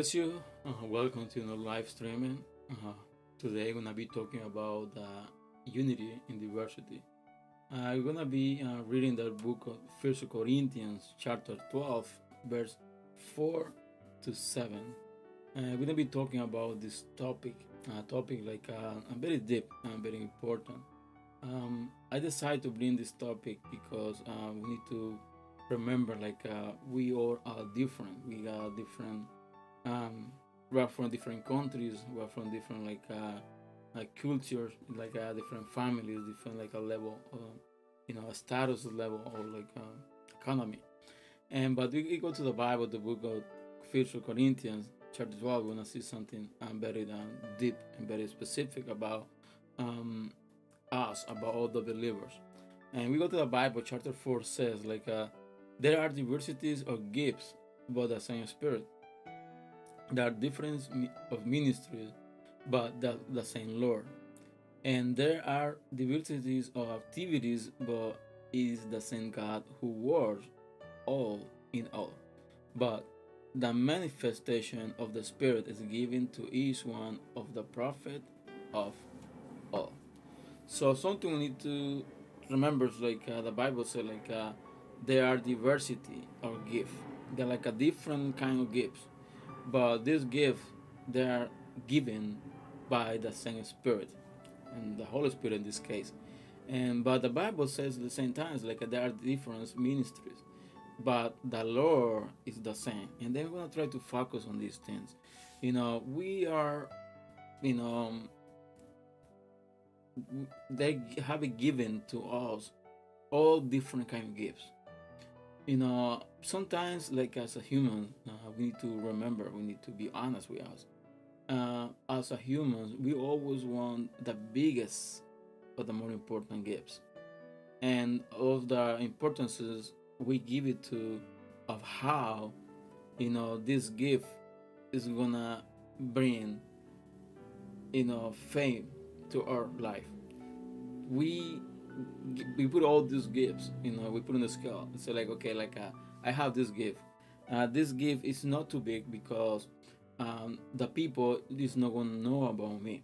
Bless you. Uh, welcome to the live streaming. Uh, today, we're gonna be talking about uh, unity in diversity. Uh, we're gonna be uh, reading the book of First Corinthians, chapter 12, verse 4 to 7. Uh, we're gonna be talking about this topic, uh, topic like uh, very deep and very important. Um, I decided to bring this topic because uh, we need to remember, like uh, we all are different. We are different um, we are from different countries we are from different like uh, like cultures like uh, different families different like a level uh, you know a status level or like uh, economy. And but we, we, go to the bible the book of first corinthians chapter 12 we're gonna see something um, very uh, deep and very specific about um, us about all the believers. And we go to the bible chapter 4 says like uh, there are diversities of gifts but the same spirit there are different of ministries, but the, the same Lord. And there are diversities of activities, but is the same God who works all in all. But the manifestation of the Spirit is given to each one of the profit of all. So something we need to remember is like uh, the Bible says, like uh, there are diversity of gift. They're like a different kind of gifts but this gift they are given by the same spirit and the holy spirit in this case. And but the bible says at the same time like there are different ministries. But the lord is the same. And then we're going to try to focus on these things. You know we are you know um, they have given to us all different kind of gifts you know sometimes like as a human uh, we need to remember we need to be honest with us. Uh, as a human we always want the biggest or the more important gifts. And of the importances we give it to of how you know this gift is gonna bring you know fame to our life. We we put all these gifts, you know, we put in the scale. So like, okay, like uh, I have this gift. Uh, this gift is not too big because um, the people is not gonna know about me.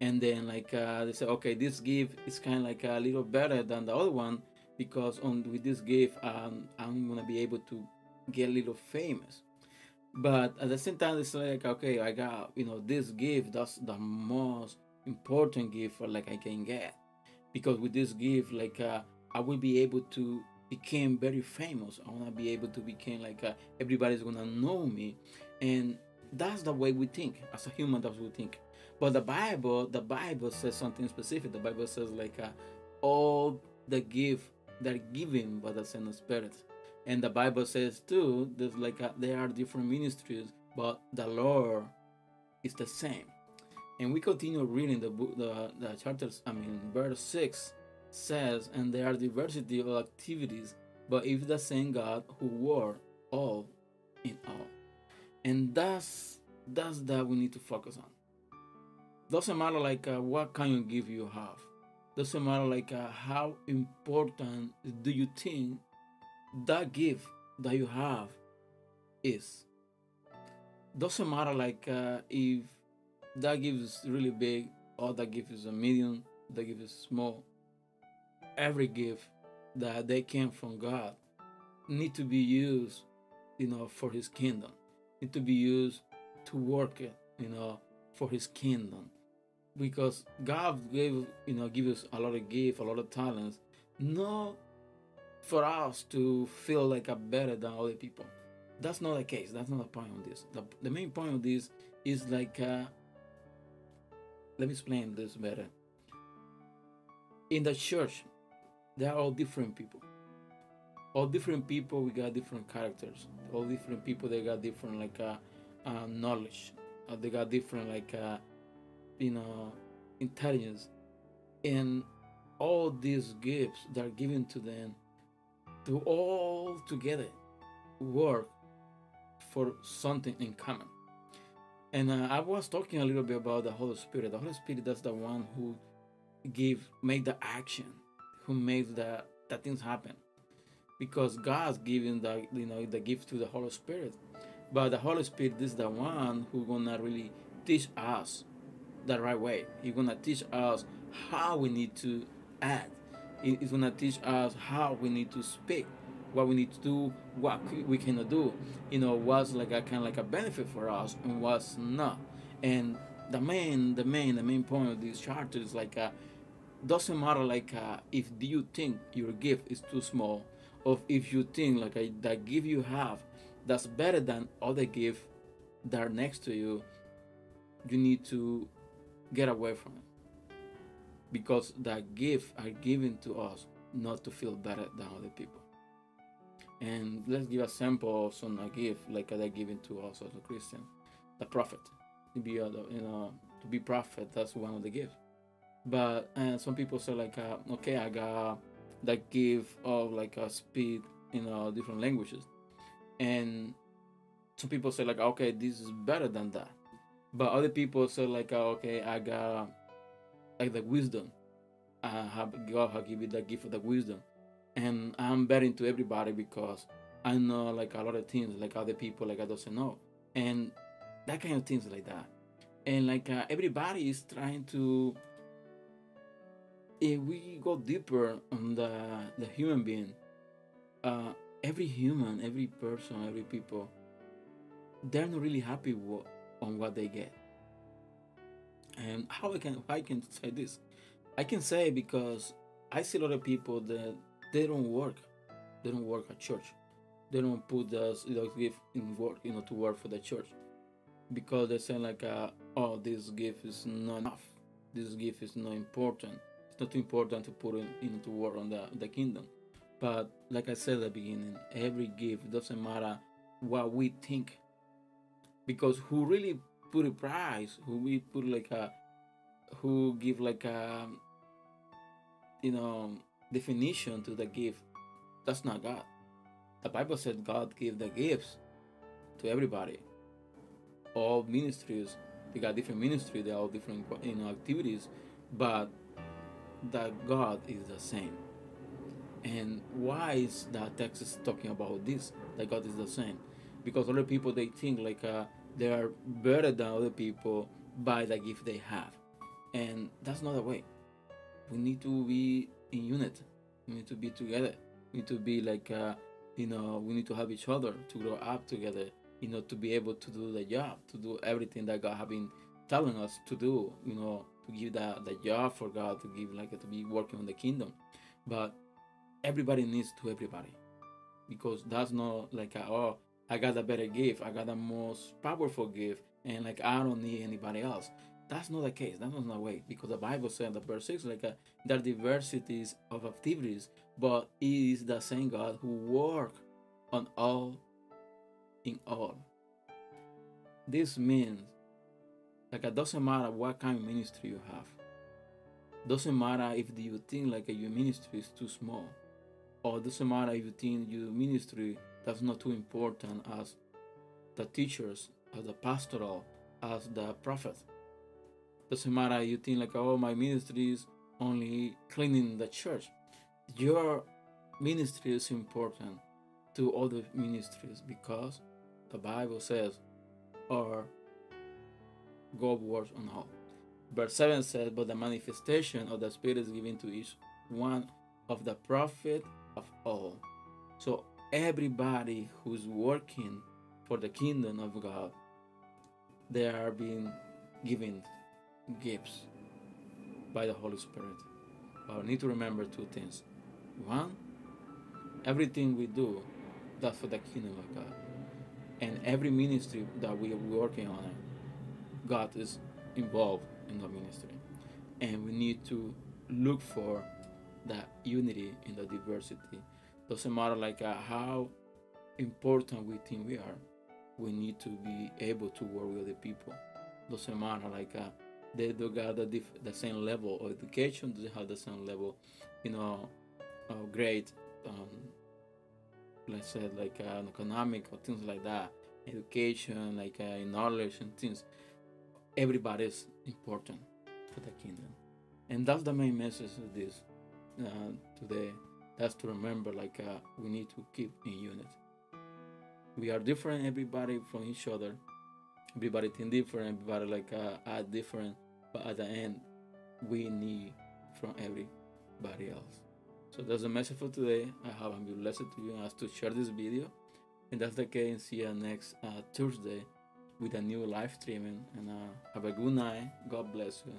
And then like uh, they say, okay, this gift is kind of like a little better than the other one because on with this gift, um, I'm gonna be able to get a little famous. But at the same time, it's like, okay, I got you know this gift. That's the most important gift for like I can get because with this gift like uh, i will be able to become very famous. I want to be able to become like uh, everybody's gonna know me. And that's the way we think as a human that's what we think. But the bible the bible says something specific. The bible says like uh, all the gift they're given by the same spirit. And the bible says too there's like uh, there are different ministries but the lord is the same and we continue reading the book, the, the chapters, I mean, verse 6 says, And there are diversity of activities, but if the same God who worked all in all. And that's that's that we need to focus on. Doesn't matter like uh, what kind of gift you have. Doesn't matter like uh, how important do you think that gift that you have is. Doesn't matter like uh, if that gift is really big or that gift is a medium that gift is small. Every gift that they came from god need to be used you know for his kingdom. Need to be used to work it you know for his kingdom. Because god gave you know give us a lot of gift a lot of talents not for us to feel like a better than other people. That's not the case. That's not the point of this. The, the main point of this is like uh, let me explain this better. In the church, there are all different people. All different people, we got different characters. All different people, they got different like uh, uh knowledge. Uh, they got different like uh, you know intelligence, and all these gifts that are given to them to all together work for something in common. And uh, I was talking a little bit about the Holy Spirit. The Holy Spirit that's the one who give make the action, who makes the that things happen. Because God's giving the you know the gift to the Holy Spirit. But the Holy Spirit is the one who gonna really teach us the right way. He's gonna teach us how we need to act. He's gonna teach us how we need to speak, what we need to do, what we cannot do. You know, what's like a kind of like a benefit for us and what's not. And the main, the main, the main point of this chapter is like, uh, doesn't matter like uh, if do you think your gift is too small, or if you think like uh, the gift you have that's better than other gift that are next to you, you need to get away from it because that gifts are given to us not to feel better than other people. And let's give a sample of some a gift like they're given to us as a Christian, the prophet. To be, a, you know, to be prophet, that's one of the gifts. But and some people say like, uh, okay, I got that gift of like a speed in uh, different languages, and some people say like, okay, this is better than that. But other people say like, uh, okay, I got like the wisdom. I have God have given the gift of the wisdom, and I'm betting to everybody because I know like a lot of things like other people like I doesn't know, and that kind of things like that, and like uh, everybody is trying to. If we go deeper on the the human being, uh, every human, every person, every people, they're not really happy on what they get. And how I can I can say this, I can say because I see a lot of people that they don't work, they don't work at church, they don't put the know, gift in work, you know, to work for the church, because they say like, uh, oh, this gift is not enough, this gift is not important. It's not important to put it into work on the the kingdom. But like I said at the beginning, every gift doesn't matter what we think. Because who really put a price who we put like a who give like a you know definition to the gift that's not god the bible said god gave the gifts to everybody all ministries they got different ministry they all different you know activities but that god is the same and why is that text is talking about this that god is the same because other people they think like uh, they are better than other people by the gift they have. And that's not the way. We need to be in unit. We need to be together. We need to be like, uh, you know, we need to have each other to grow up together, you know, to be able to do the job, to do everything that God has been telling us to do, you know, to give that the job for God, to give like to be working on the kingdom. But everybody needs to everybody because that's not like, a, oh, I got a better gift, I got a most powerful gift, and like I don't need anybody else. That's not the case. That's not the way because the Bible said the verse six like uh, there are diversities of activities, but it is the same God who work on all in all. This means like it doesn't matter what kind of ministry you have. Doesn't matter if you think like your ministry is too small, or doesn't matter if you think your ministry that's not too important as the teachers, as the pastoral, as the prophet. Doesn't matter you think like, oh, my ministry is only cleaning the church. Your ministry is important to other ministries because the Bible says, or God works on all. Verse 7 says, But the manifestation of the Spirit is given to each one of the profit of all. So everybody who's working for the kingdom of God, they are being given gifts by the Holy Spirit. But we need to remember two things. One, everything we do, that's for the kingdom of God. And every ministry that we are working on, God is involved in the ministry. And we need to look for that unity in the diversity doesn't matter like uh, how important we think we are we need to be able to work with the people doesn't matter like uh, they do got the, diff- the same level of education they have the same level you know of grade um, let's say like uh, economic or things like that education like uh, knowledge and things. Everybody is important for the kingdom. And that's the main message of this uh, today. That's to remember like uh, we need to keep in unity. We are different everybody from each other. Everybody think different everybody like uh, are different but at the end we need from everybody else. So that's the message for today. I hope i'm blessed to you. And ask to share this video. And that's the case. See you next uh, thursday with a new live streaming. And uh, have a good night. God bless you